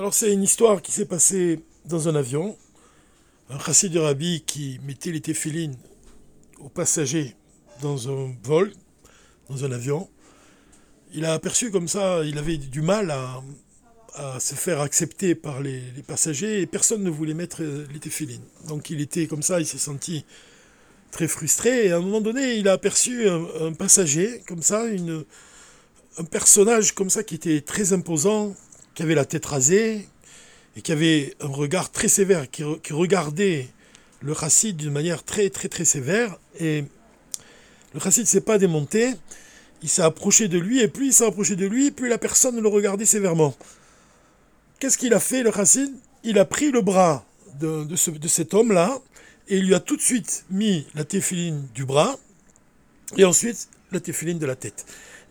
Alors c'est une histoire qui s'est passée dans un avion. Un chassid de rabbi qui mettait les téphilines aux passagers dans un vol, dans un avion. Il a aperçu comme ça, il avait du mal à, se faire accepter par les, passagers et personne ne voulait mettre les téphilines. Donc il était comme ça, il s'est senti très frustré et à un moment donné il a aperçu un, passager comme ça, un personnage comme ça qui était très imposant, qui avait la tête rasée et qui avait un regard très sévère, qui, regardait le chassid d'une manière très très très sévère. Et le chassid ne s'est pas démonté, il s'est approché de lui, et plus il s'est approché de lui, plus la personne le regardait sévèrement. Qu'est-ce qu'il a fait, le chassid Il a pris le bras de, de cet homme-là, et il lui a tout de suite mis la téphiline du bras, et ensuite la téphiline de la tête.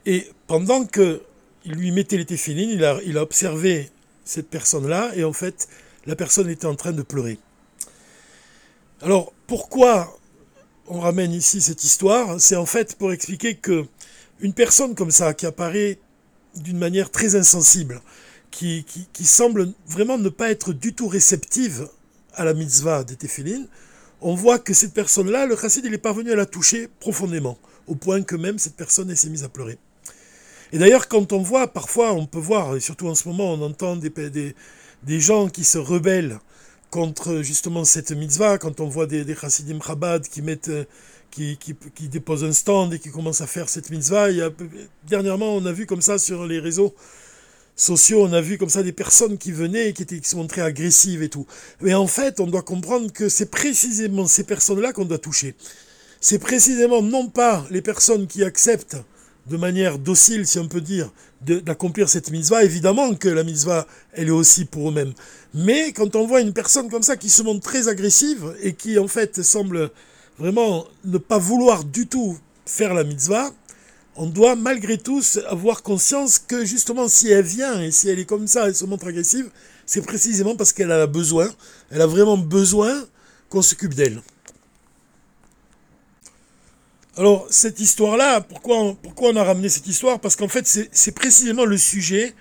Et pendant que il lui mettait les téphilines, il a, observé cette personne-là, et en fait, la personne était en train de pleurer. Alors, pourquoi on ramène ici cette histoire? C'est en fait pour expliquer que une personne comme ça, qui apparaît d'une manière très insensible, qui, semble vraiment ne pas être du tout réceptive à la mitzvah des téphilines, on voit que cette personne-là, le chassid, il est parvenu à la toucher profondément, au point que même cette personne s'est mise à pleurer. Et d'ailleurs, quand on voit, parfois, on peut voir, et surtout en ce moment, on entend des, des, gens qui se rebellent contre justement cette mitzvah, quand on voit des, chassidim chabad qui mettent, qui, qui, qui, déposent un stand et qui commencent à faire cette mitzvah. Dernièrement, on a vu comme ça sur les réseaux sociaux, on a vu comme ça des personnes qui venaient et qui, étaient, qui se montraient agressives et tout. Mais en fait, on doit comprendre que c'est précisément ces personnes-là qu'on doit toucher. C'est précisément non pas les personnes qui acceptent de manière docile, si on peut dire, d'accomplir cette mitzvah. Évidemment que la mitzvah, elle est aussi pour eux-mêmes. Mais quand on voit une personne comme ça qui se montre très agressive et qui en fait semble vraiment ne pas vouloir du tout faire la mitzvah, on doit malgré tout avoir conscience que justement si elle vient et si elle est comme ça, elle se montre agressive, c'est précisément parce qu'elle a besoin, elle a vraiment besoin qu'on s'occupe d'elle. Alors, cette histoire-là, pourquoi, pourquoi on a ramené cette histoire? Parce qu'en fait, c'est précisément le sujet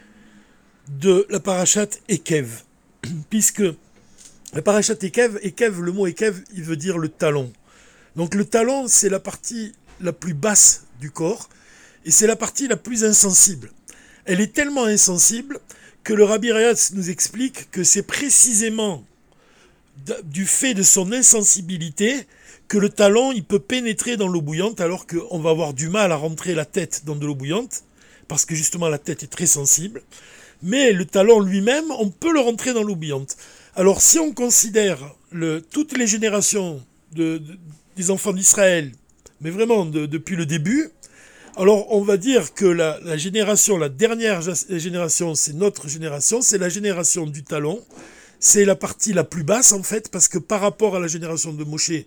de la parachate Ekev. Puisque la parachate Ekev, Ekev, le mot Ekev, il veut dire le talon. Donc le talon, c'est la partie la plus basse du corps et c'est la partie la plus insensible. Elle est tellement insensible que le Rabbi Rayatz nous explique que c'est précisément du fait de son insensibilité que le talon, il peut pénétrer dans l'eau bouillante alors qu'on va avoir du mal à rentrer la tête dans de l'eau bouillante, parce que justement la tête est très sensible. Mais le talon lui-même, on peut le rentrer dans l'eau bouillante. Alors si on considère toutes les générations de, des enfants d'Israël, mais vraiment depuis le début, alors on va dire que la, la génération, la dernière génération, c'est notre génération, c'est la génération du talon. C'est la partie la plus basse en fait, parce que par rapport à la génération de Moshe,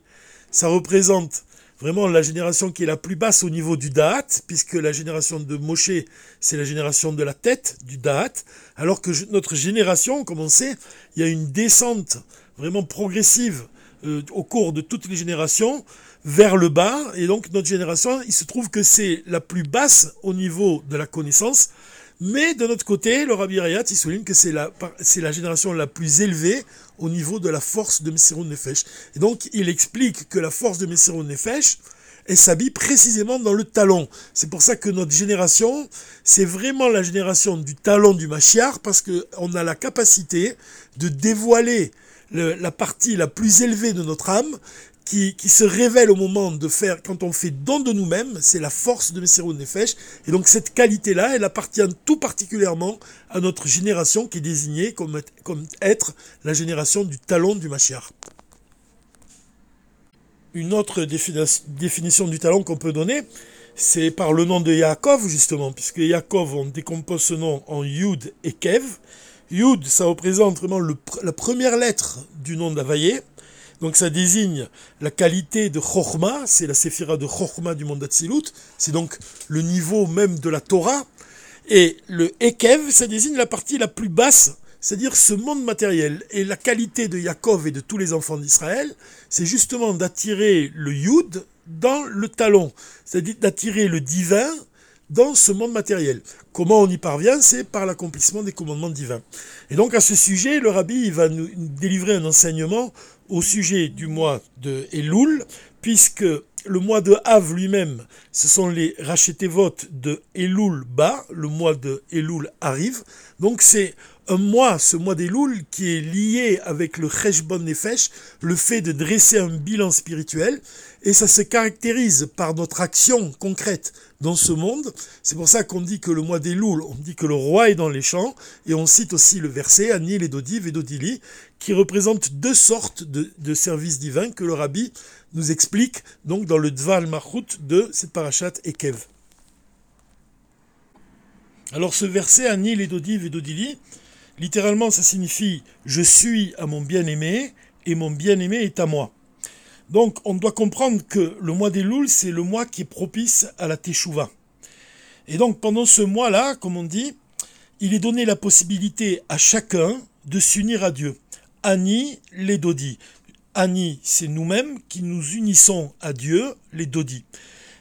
ça représente vraiment la génération qui est la plus basse au niveau du Da'at, puisque la génération de Moshe, c'est la génération de la tête, du Da'at, alors que notre génération, comme on sait, il y a une descente vraiment progressive euh, au cours de toutes les générations vers le bas, et donc notre génération, il se trouve que c'est la plus basse au niveau de la connaissance, mais de notre côté, le Rabbi Rayat, il souligne que c'est la, c'est la génération la plus élevée au niveau de la force de Messirun Nefesh. Et donc, il explique que la force de Messirun Nefesh, elle s'habille précisément dans le talon. C'est pour ça que notre génération, c'est vraiment la génération du talon du Machiar, parce qu'on a la capacité de dévoiler la partie la plus élevée de notre âme, qui, se révèle au moment de faire, quand on fait don de nous-mêmes, c'est la force de Messirou Nefesh. Et donc cette qualité-là, elle appartient tout particulièrement à notre génération qui est désignée comme, être la génération du talon du Mashiach. Une autre définition du talon qu'on peut donner, c'est par le nom de Yaakov, justement, puisque Yaakov, on décompose ce nom en Yud et Kev. Yud, ça représente vraiment la première lettre du nom d'Availlé. Donc ça désigne la qualité de Chokhmah, c'est la séphira de Chokhmah du monde d'Atsilut, c'est donc le niveau même de la Torah. Et le Ekev, ça désigne la partie la plus basse, c'est-à-dire ce monde matériel. Et la qualité de Yaakov et de tous les enfants d'Israël, c'est justement d'attirer le Yud dans le talon, c'est-à-dire d'attirer le divin dans ce monde matériel. Comment on y parvient? C'est par l'accomplissement des commandements divins. Et donc à ce sujet, le rabbi va nous délivrer un enseignement au sujet du mois de Elul, puisque le mois de Av lui-même, ce sont les votes de Elul bas, le mois de Elul arrive. Donc c'est un mois, ce mois d'Elul, qui est lié avec le Cheshbon Nefesh, le fait de dresser un bilan spirituel, et ça se caractérise par notre action concrète dans ce monde. C'est pour ça qu'on dit que le mois d'Elul, on dit que le roi est dans les champs, et on cite aussi le verset Anil et Dodiv et Dodili, qui représente deux sortes de, services divins que le rabbi nous explique donc dans le Dval Mahut de cette parachat Ekev. Alors ce verset Anil et Dodiv et Dodili, Littéralement, ça signifie je suis à mon bien-aimé et mon bien-aimé est à moi. Donc, on doit comprendre que le mois des Louls, c'est le mois qui est propice à la Teshuvah. Et donc, pendant ce mois-là, comme on dit, il est donné la possibilité à chacun de s'unir à Dieu. Ani, les Dodi. Ani, c'est nous-mêmes qui nous unissons à Dieu, les Dodi.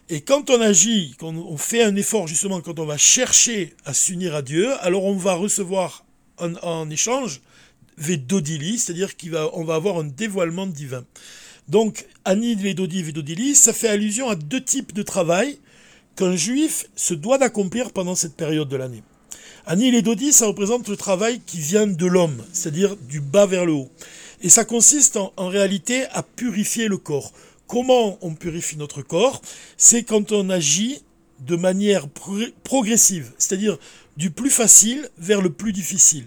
Et quand on agit, quand on fait un effort justement, quand on va chercher à s'unir à Dieu, alors on va recevoir en, échange Vedodili, c'est-à-dire qu'on va, avoir un dévoilement divin. Donc, Ani Vedodi Vedodili, ça fait allusion à deux types de travail qu'un juif se doit d'accomplir pendant cette période de l'année. Ani Vedodi, ça représente le travail qui vient de l'homme, c'est-à-dire du bas vers le haut. Et ça consiste en réalité à purifier le corps. Comment on purifie notre corps? C'est quand on agit de manière progressive, c'est-à-dire du plus facile vers le plus difficile.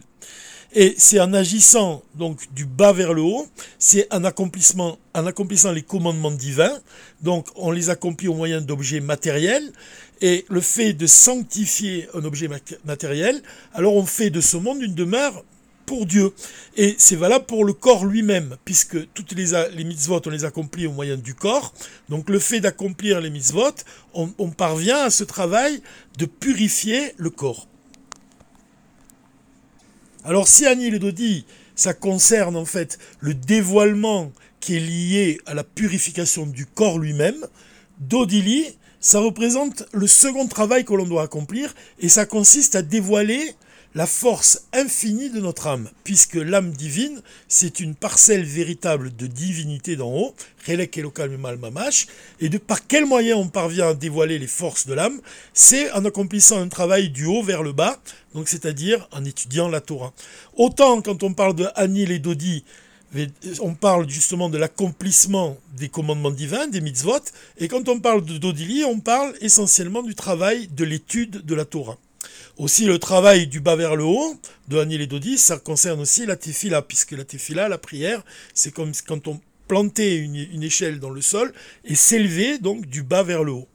Et c'est en agissant donc du bas vers le haut, c'est en, en accomplissant les commandements divins, donc on les accomplit au moyen d'objets matériels, et le fait de sanctifier un objet matériel, alors on fait de ce monde une demeure pour Dieu. Et c'est valable pour le corps lui-même, puisque toutes les, les mitzvot, on les accomplit au moyen du corps. Donc le fait d'accomplir les mitzvot, on parvient à ce travail de purifier le corps. Alors si Annie le Dodi, ça concerne en fait le dévoilement qui est lié à la purification du corps lui-même, Dodili, ça représente le second travail que l'on doit accomplir et ça consiste à dévoiler la force infinie de notre âme, puisque l'âme divine, c'est une parcelle véritable de divinité d'en haut, Relek Mamash, et de par quel moyen on parvient à dévoiler les forces de l'âme C'est en accomplissant un travail du haut vers le bas, donc c'est-à-dire en étudiant la Torah. Autant quand on parle de Anil et Dodi, on parle justement de l'accomplissement des commandements divins, des mitzvot, et quand on parle de Dodili, on parle essentiellement du travail de l'étude de la Torah. Aussi, le travail du bas vers le haut, de et Dodi, ça concerne aussi la tefila, puisque la tefila, la prière, c'est comme quand on plantait une, échelle dans le sol et s'élever donc du bas vers le haut.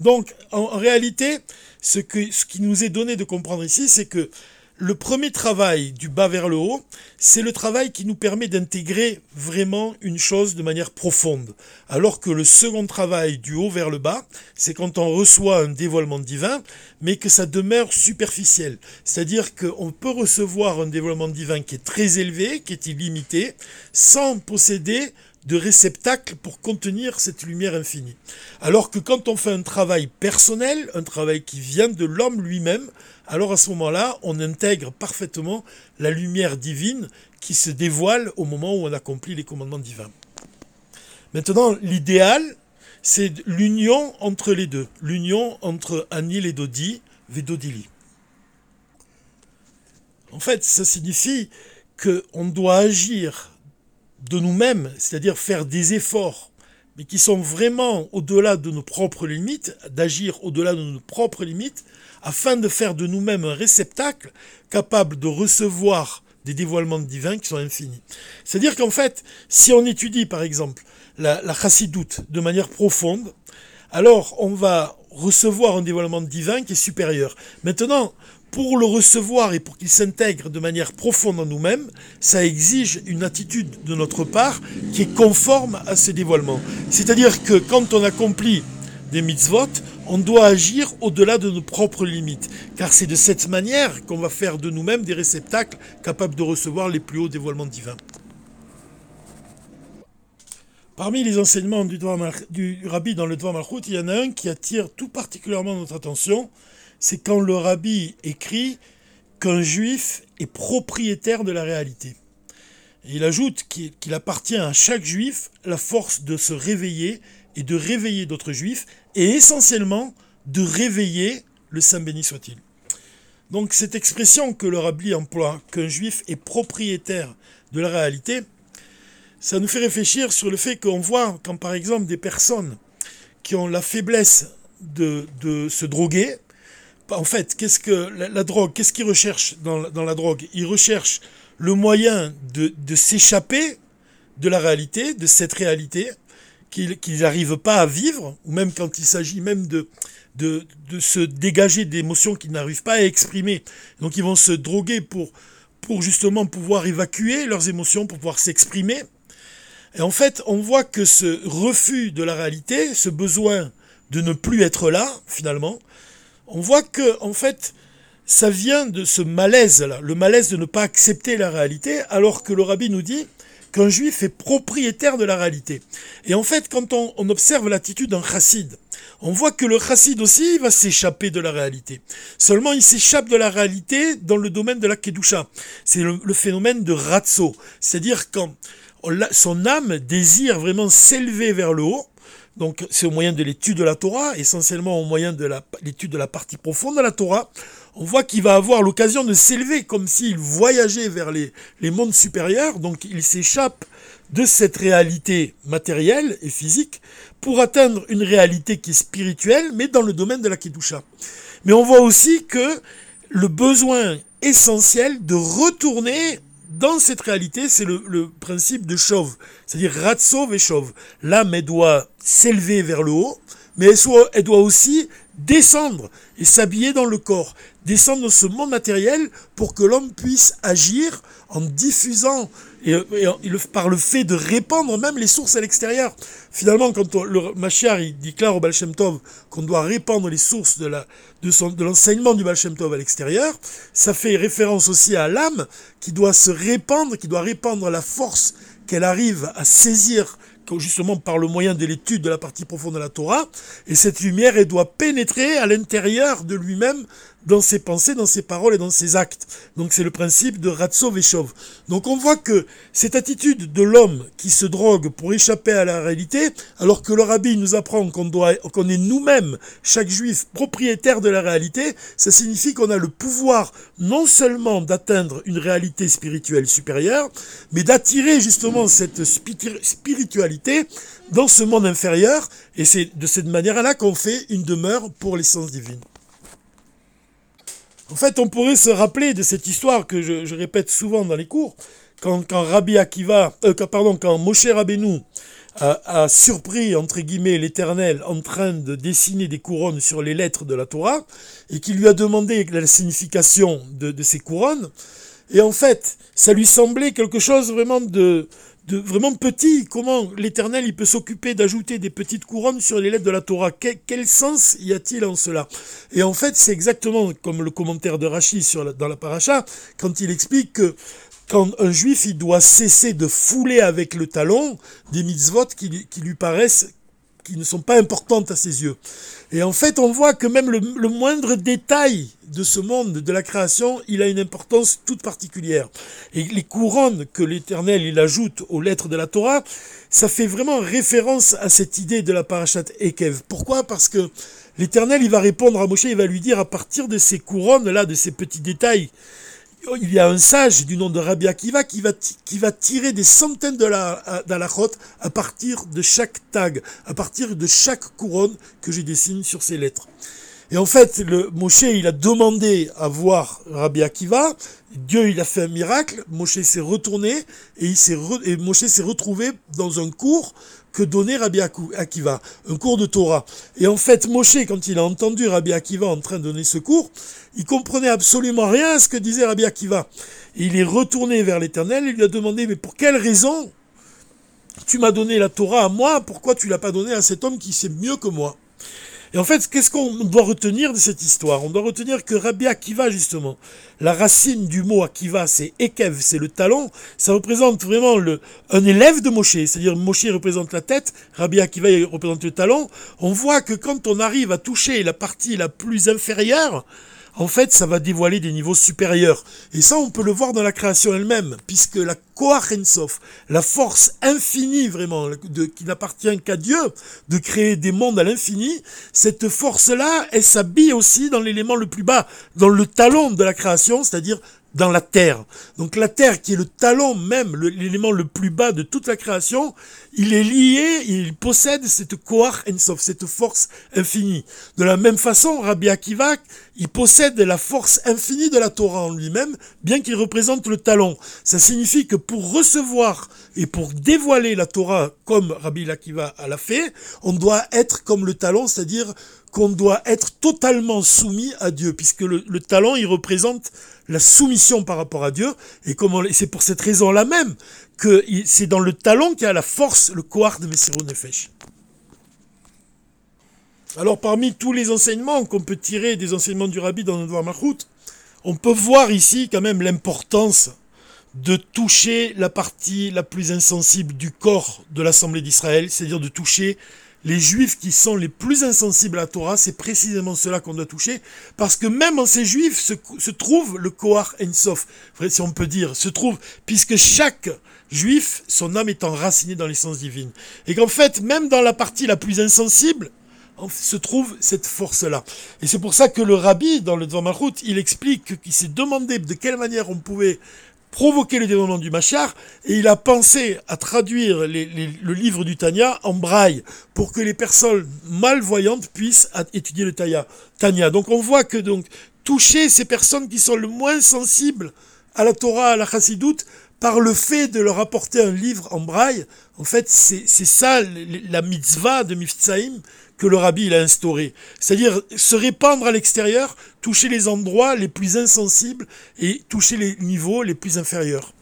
Donc, en, réalité, ce, que, ce qui nous est donné de comprendre ici, c'est que le premier travail du bas vers le haut, c'est le travail qui nous permet d'intégrer vraiment une chose de manière profonde. Alors que le second travail du haut vers le bas, c'est quand on reçoit un dévoilement divin, mais que ça demeure superficiel. C'est-à-dire qu'on peut recevoir un dévoilement divin qui est très élevé, qui est illimité, sans posséder de réceptacle pour contenir cette lumière infinie. Alors que quand on fait un travail personnel, un travail qui vient de l'homme lui-même, alors à ce moment-là, on intègre parfaitement la lumière divine qui se dévoile au moment où on accomplit les commandements divins. Maintenant, l'idéal, c'est l'union entre les deux, l'union entre Anil et Dodi, Vedodili. En fait, ça signifie qu'on doit agir de nous-mêmes, c'est-à-dire faire des efforts, mais qui sont vraiment au-delà de nos propres limites, d'agir au-delà de nos propres limites, afin de faire de nous-mêmes un réceptacle capable de recevoir des dévoilements divins qui sont infinis. C'est-à-dire qu'en fait, si on étudie par exemple la, chassidoute de manière profonde, alors on va recevoir un dévoilement divin qui est supérieur. Maintenant, pour le recevoir et pour qu'il s'intègre de manière profonde en nous-mêmes, ça exige une attitude de notre part qui est conforme à ce dévoilement. C'est-à-dire que quand on accomplit des mitzvot, on doit agir au-delà de nos propres limites, car c'est de cette manière qu'on va faire de nous-mêmes des réceptacles capables de recevoir les plus hauts dévoilements divins. Parmi les enseignements du, du rabbi dans le Dvar Malchut, il y en a un qui attire tout particulièrement notre attention. C'est quand le rabbi écrit qu'un juif est propriétaire de la réalité. Il ajoute qu'il appartient à chaque juif la force de se réveiller et de réveiller d'autres juifs, et essentiellement de réveiller le Saint béni soit-il. Donc cette expression que le rabbi emploie, qu'un juif est propriétaire de la réalité, ça nous fait réfléchir sur le fait qu'on voit quand par exemple des personnes qui ont la faiblesse de, se droguer, en fait, qu'est-ce que la, drogue, qu'est-ce qu'ils recherchent dans, la drogue? Ils recherchent le moyen de, s'échapper de la réalité, de cette réalité, qu'ils n'arrivent pas à vivre, ou même quand il s'agit même de, de, de, se dégager d'émotions qu'ils n'arrivent pas à exprimer. Donc ils vont se droguer pour, pour justement pouvoir évacuer leurs émotions, pour pouvoir s'exprimer. Et en fait, on voit que ce refus de la réalité, ce besoin de ne plus être là, finalement, on voit que, en fait, ça vient de ce malaise-là, le malaise de ne pas accepter la réalité, alors que le rabbi nous dit qu'un juif est propriétaire de la réalité. Et en fait, quand on, observe l'attitude d'un chassid, on voit que le chassid aussi va s'échapper de la réalité. Seulement, il s'échappe de la réalité dans le domaine de la kedusha. C'est le, phénomène de ratso, c'est-à-dire quand son âme désire vraiment s'élever vers le haut. Donc c'est au moyen de l'étude de la Torah, essentiellement au moyen de l'étude de la partie profonde de la Torah. On voit qu'il va avoir l'occasion de s'élever comme s'il voyageait vers les, mondes supérieurs. Donc il s'échappe de cette réalité matérielle et physique pour atteindre une réalité qui est spirituelle, mais dans le domaine de la Kedusha. Mais on voit aussi que le besoin essentiel de retourner dans cette réalité, c'est le, principe de chauve, c'est-à-dire ratso et chauve. L'âme, elle doit s'élever vers le haut, mais elle, elle doit aussi descendre et s'habiller dans le corps, descendre dans ce monde matériel pour que l'homme puisse agir en diffusant et, par le fait de répandre même les sources à l'extérieur. Finalement, quand le Machiar il déclare au Baal Tov qu'on doit répandre les sources de, la, de, l'enseignement du Baal Tov à l'extérieur, ça fait référence aussi à l'âme qui doit se répandre, qui doit répandre la force qu'elle arrive à saisir justement par le moyen de l'étude de la partie profonde de la Torah, et cette lumière, elle doit pénétrer à l'intérieur de lui-même dans ses pensées, dans ses paroles et dans ses actes. Donc c'est le principe de Ratso Veshov. Donc on voit que cette attitude de l'homme qui se drogue pour échapper à la réalité, alors que le rabbi nous apprend qu'on doit, qu'on est nous-mêmes, chaque juif, propriétaire de la réalité, ça signifie qu'on a le pouvoir non seulement d'atteindre une réalité spirituelle supérieure, mais d'attirer justement cette spiritualité dans ce monde inférieur, et c'est de cette manière-là qu'on fait une demeure pour l'essence divine. En fait, on pourrait se rappeler de cette histoire que je, répète souvent dans les cours, quand, Rabbi Akiva, euh, pardon, quand Moshe Rabbeinu a, surpris, entre guillemets, l'Éternel en train de dessiner des couronnes sur les lettres de la Torah, et qu'il lui a demandé la signification de ces couronnes, et en fait, ça lui semblait quelque chose vraiment de, vraiment petit. Comment l'Éternel il peut s'occuper d'ajouter des petites couronnes sur les lettres de la Torah quel, sens y a-t-il en cela? Et en fait, c'est exactement comme le commentaire de Rachid sur dans la paracha, quand il explique que quand un juif il doit cesser de fouler avec le talon des mitzvot qui lui paraissent qui ne sont pas importantes à ses yeux. Et en fait, on voit que même le, moindre détail de ce monde, de la création, il a une importance toute particulière. Et les couronnes que l'Éternel il ajoute aux lettres de la Torah, ça fait vraiment référence à cette idée de la parachat Ekev. Pourquoi? Parce que l'Éternel, il va répondre à Moshe, il va lui dire à partir de ces couronnes-là, de ces petits détails, il y a un sage du nom de Rabbi Akiva qui va, tirer des centaines de à partir de chaque tag, à partir de chaque couronne que je dessine sur ces lettres. Et en fait, le Moshe, il a demandé à voir Rabbi Akiva. Dieu, il a fait un miracle. Moshe s'est retourné et, il s'est retrouvé dans un cours que donnait Rabbi Akiva, un cours de Torah. Et en fait, Moshe, quand il a entendu Rabbi Akiva en train de donner ce cours, il comprenait absolument rien à ce que disait Rabbi Akiva. Et il est retourné vers l'Éternel et lui a demandé, mais pour quelle raison tu m'as donné la Torah à moi, pourquoi tu l'as pas donné à cet homme qui sait mieux que moi? Et en fait, qu'est-ce qu'on doit retenir de cette histoire? On doit retenir que Rabbi Akiva, justement, la racine du mot Akiva, c'est Ekev, c'est le talon, ça représente vraiment un élève de Moshe, c'est-à-dire Moshe représente la tête, Rabbi Akiva représente le talon. On voit que quand on arrive à toucher la partie la plus inférieure, en fait, ça va dévoiler des niveaux supérieurs. Et ça, on peut le voir dans la création elle-même, puisque la Koach la force infinie vraiment, qui n'appartient qu'à Dieu, de créer des mondes à l'infini, cette force-là, elle s'habille aussi dans l'élément le plus bas, dans le talon de la création, c'est-à-dire dans la terre. Donc la terre qui est le talon même, l'élément le, plus bas de toute la création, il est lié, il possède cette Koach Ensof, cette force infinie. De la même façon, Rabbi Akiva, il possède la force infinie de la Torah en lui-même, bien qu'il représente le talon. Ça signifie que pour recevoir et pour dévoiler la Torah comme Rabbi Akiva l'a fait, on doit être comme le talon, c'est-à-dire qu'on doit être totalement soumis à Dieu, puisque le, talent, il représente la soumission par rapport à Dieu, et c'est pour cette raison-là même que c'est dans le talent qu'il y a la force, le kohar de Messirou Nefesh. Alors parmi tous les enseignements qu'on peut tirer des enseignements du Rabbi dans notre Mahmoud, on peut voir ici quand même l'importance de toucher la partie la plus insensible du corps de l'Assemblée d'Israël, c'est-à-dire de toucher les juifs qui sont les plus insensibles à la Torah, c'est précisément cela qu'on doit toucher, parce que même en ces juifs se, trouve le Kohar Ensof, si on peut dire, se trouve, puisque chaque juif, son âme est enracinée dans l'essence divine. Et qu'en fait, même dans la partie la plus insensible, se trouve cette force-là. Et c'est pour ça que le rabbi, dans le Dvamarut, il explique qu'il s'est demandé de quelle manière on pouvait provoquer le développement du Machar, et il a pensé à traduire le livre du Tanya en braille, pour que les personnes malvoyantes puissent étudier le Tanya. Donc on voit que donc toucher ces personnes qui sont le moins sensibles à la Torah, à la Chassidoute, par le fait de leur apporter un livre en braille, en fait, c'est ça la mitzvah de Miftsaïm, que le rabbi a instauré. C'est-à-dire se répandre à l'extérieur, toucher les endroits les plus insensibles et toucher les niveaux les plus inférieurs.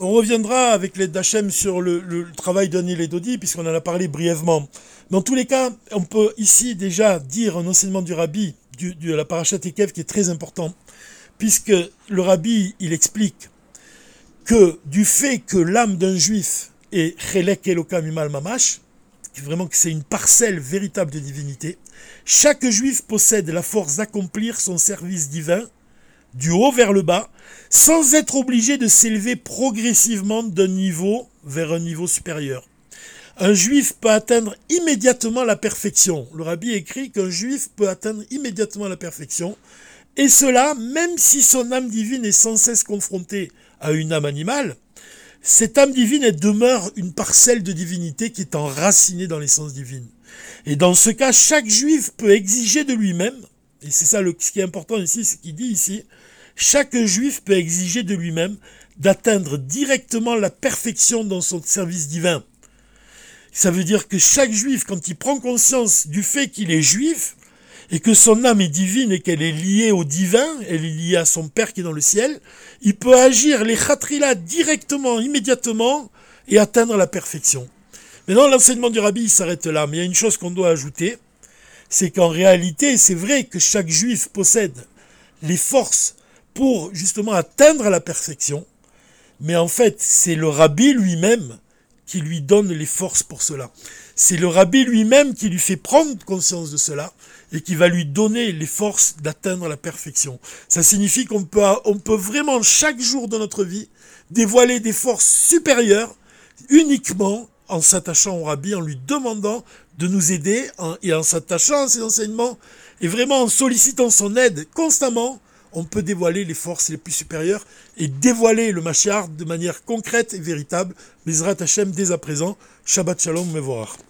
On reviendra avec l'aide d'Hachem sur le, travail d'Anil et Dodi, puisqu'on en a parlé brièvement. Dans tous les cas, on peut ici déjà dire un enseignement du rabbi, de la parachat Ekev, qui est très important, puisque le rabbi, il explique que du fait que l'âme d'un juif est chelek elokam imal mamash, vraiment que c'est une parcelle véritable de divinité. Chaque juif possède la force d'accomplir son service divin du haut vers le bas, sans être obligé de s'élever progressivement d'un niveau vers un niveau supérieur. Un juif peut atteindre immédiatement la perfection. Le rabbi écrit qu'un juif peut atteindre immédiatement la perfection, et cela même si son âme divine est sans cesse confrontée à une âme animale, cette âme divine, elle demeure une parcelle de divinité qui est enracinée dans l'essence divine. Et dans ce cas, chaque juif peut exiger de lui-même, et c'est ça ce qui est important ici, ce qu'il dit ici, chaque juif peut exiger de lui-même d'atteindre directement la perfection dans son service divin. Ça veut dire que chaque juif, quand il prend conscience du fait qu'il est juif, et que son âme est divine et qu'elle est liée au divin, elle est liée à son Père qui est dans le ciel, il peut agir les khatrila directement, immédiatement, et atteindre la perfection. Maintenant, l'enseignement du rabbi s'arrête là, mais il y a une chose qu'on doit ajouter, c'est qu'en réalité, c'est vrai que chaque juif possède les forces pour justement atteindre la perfection, mais en fait, c'est le rabbi lui-même qui lui donne les forces pour cela. C'est le rabbi lui-même qui lui fait prendre conscience de cela et qui va lui donner les forces d'atteindre la perfection. Ça signifie qu'on peut, on peut vraiment chaque jour de notre vie dévoiler des forces supérieures uniquement en s'attachant au rabbi, en lui demandant de nous aider et en s'attachant à ses enseignements et vraiment en sollicitant son aide constamment, on peut dévoiler les forces les plus supérieures et dévoiler le Machar de manière concrète et véritable. Mizrat Hashem dès à présent. Shabbat Shalom Mevorach.